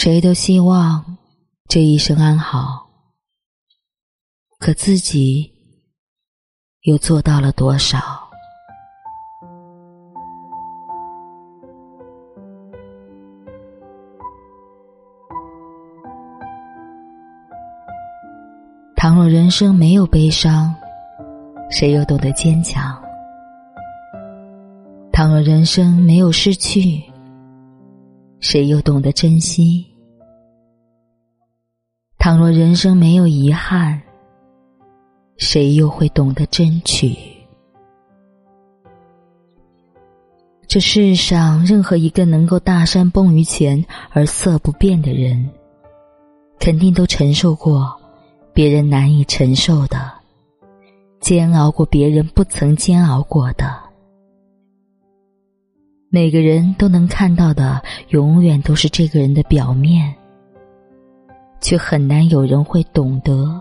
谁都希望这一生安好，可自己又做到了多少？倘若人生没有悲伤，谁又懂得坚强？倘若人生没有失去，谁又懂得珍惜？倘若人生没有遗憾，谁又会懂得争取？这世上任何一个能够大山崩于前而色不变的人，肯定都承受过。别人难以承受的，煎熬过别人不曾煎熬过的。每个人都能看到的，永远都是这个人的表面，却很难有人会懂得，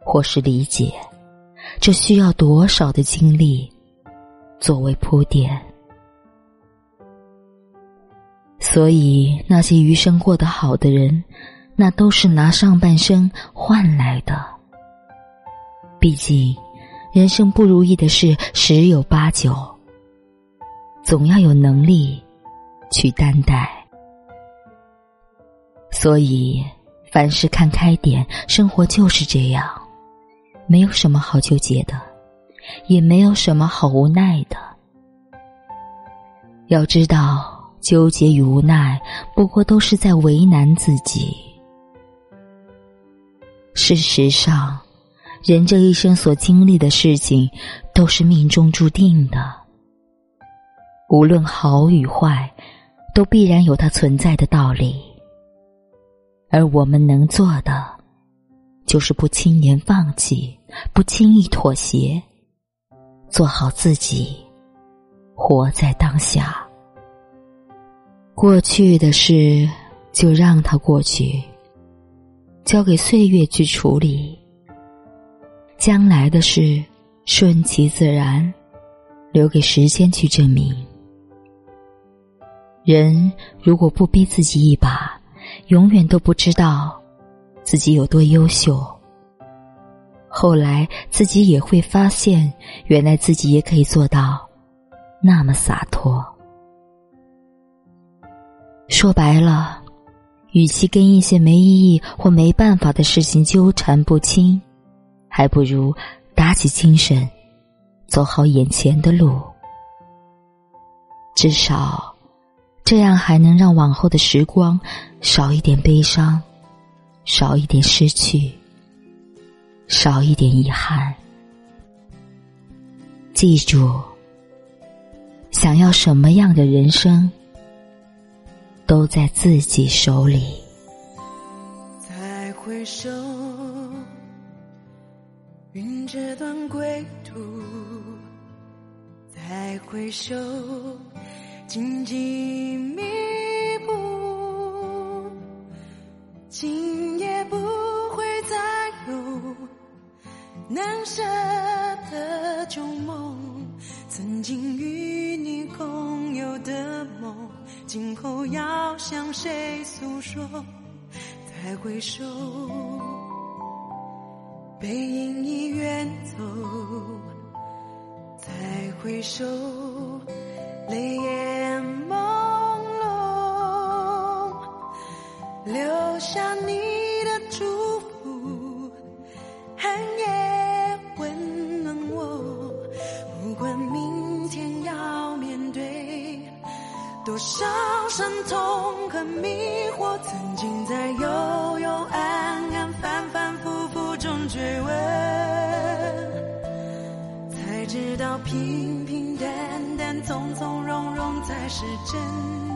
或是理解。这需要多少的经历作为铺垫？所以，那些余生过得好的人。那都是拿上半生换来的。毕竟，人生不如意的事十有八九，总要有能力去担待。所以，凡事看开点，生活就是这样，没有什么好纠结的，也没有什么好无奈的。要知道，纠结与无奈，不过都是在为难自己。事实上，人这一生所经历的事情，都是命中注定的。无论好与坏，都必然有它存在的道理。而我们能做的，就是不轻言放弃，不轻易妥协，做好自己，活在当下。过去的事，就让它过去。交给岁月去处理，将来的事顺其自然，留给时间去证明。人如果不逼自己一把，永远都不知道自己有多优秀。后来自己也会发现，原来自己也可以做到那么洒脱。说白了。与其跟一些没意义或没办法的事情纠缠不清，还不如打起精神，走好眼前的路。至少，这样还能让往后的时光少一点悲伤，少一点失去，少一点遗憾。记住，想要什么样的人生？都在自己手里。再回首，云这段归途；再回首，荆棘密布。今夜不会再有难舍的旧梦，曾经与你共有的梦。今后要向谁诉说？再回首，背影已远走。再回首，下你的祝福，寒夜温暖我。不管明天要面对多少。伤痛和迷惑，曾经在幽幽暗暗、反反复复中追问，才知道平平淡淡、从从容容才是真。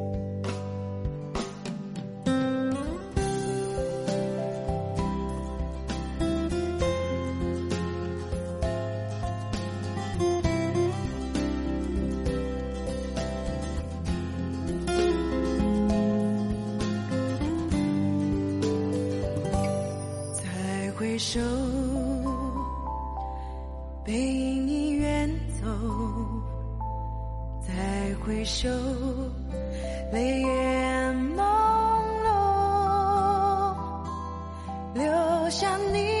回首，背影已远走，再回首，泪眼朦胧，留下你。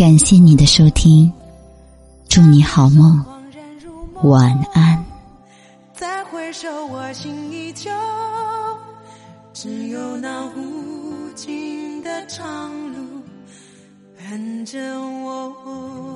感谢你的收听，祝你好梦，晚安。再回首，我心依旧，只有那无尽的长路伴着我。